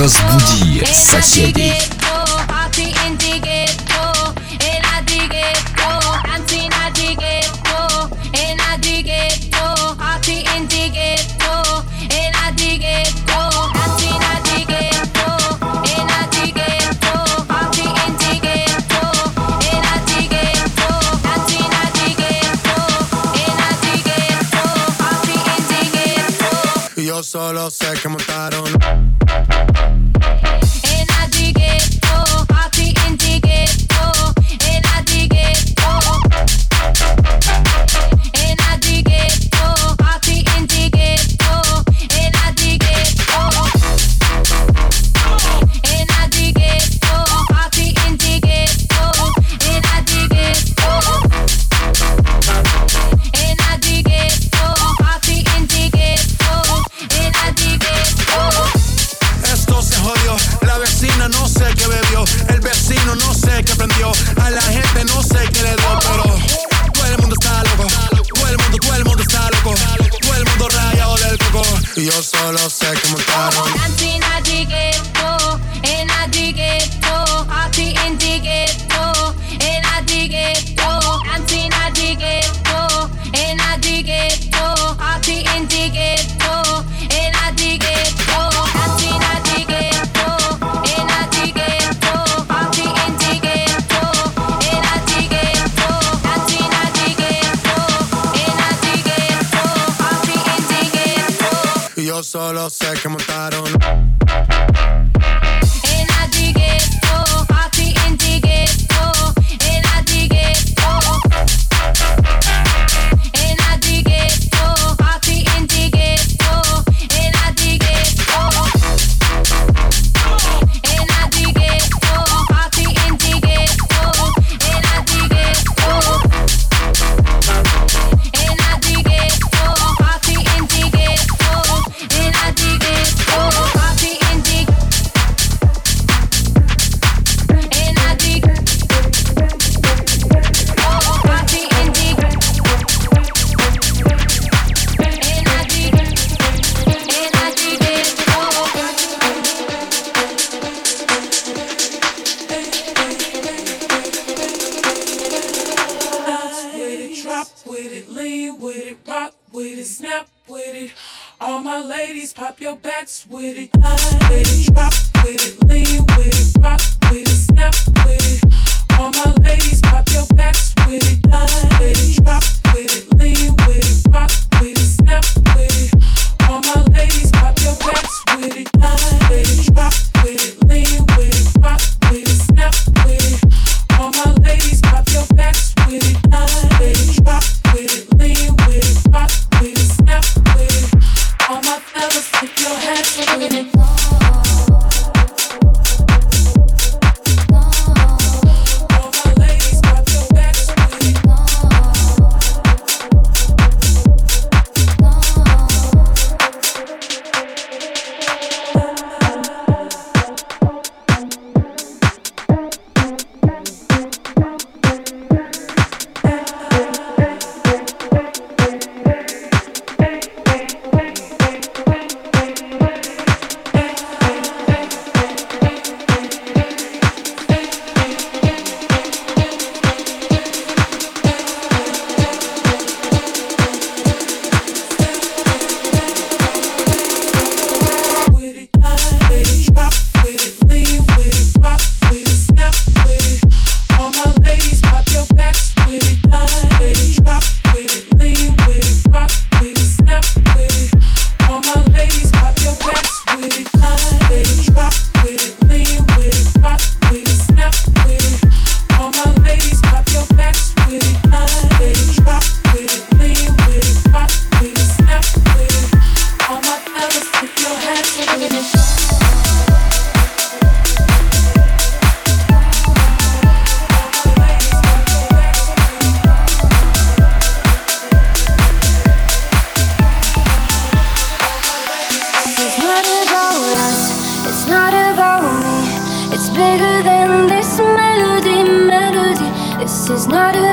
Разбуди соседей. solo sé que me solo sé que montar Flex with it, with it, drop with it, lean with it, rock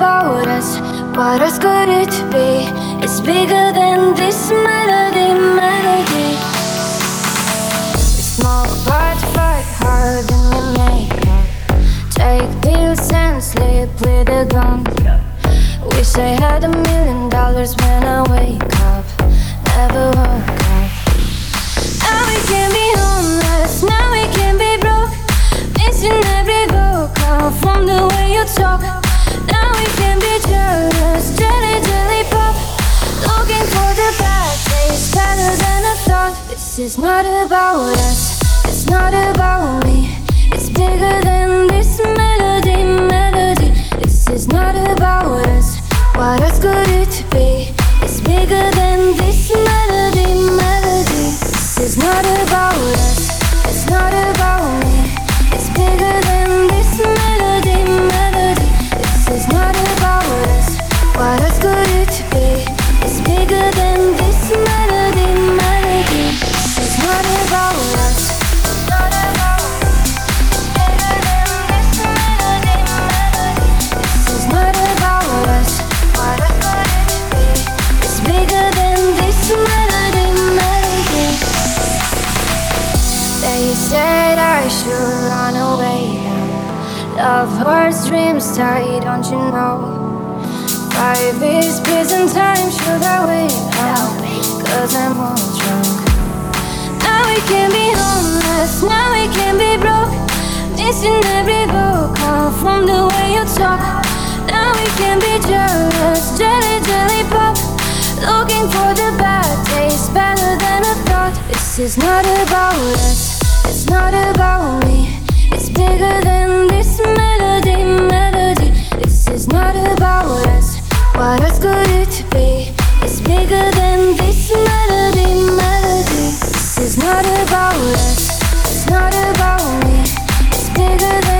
about us. What else could it be? It's bigger than this melody, melody. We smoke part, fight hard, and we make. Take pills and sleep with a gun. Wish I had a million dollars when I wake up. Never woke up. Now we can be homeless. Now we can be broke. Missing every vocal from the way you talk. This is not about us, it's not about me. It's bigger than this melody, melody. This is not about us. What else could it be? It's bigger than this melody, melody. This is not can be jealous, jelly, jelly pop. Looking for the bad taste, better than I thought. This is not about us, it's not about me. It's bigger than this melody, melody. This is not about us. What else could it be? It's bigger than this melody, melody. This is not about us, it's not about me. It's bigger than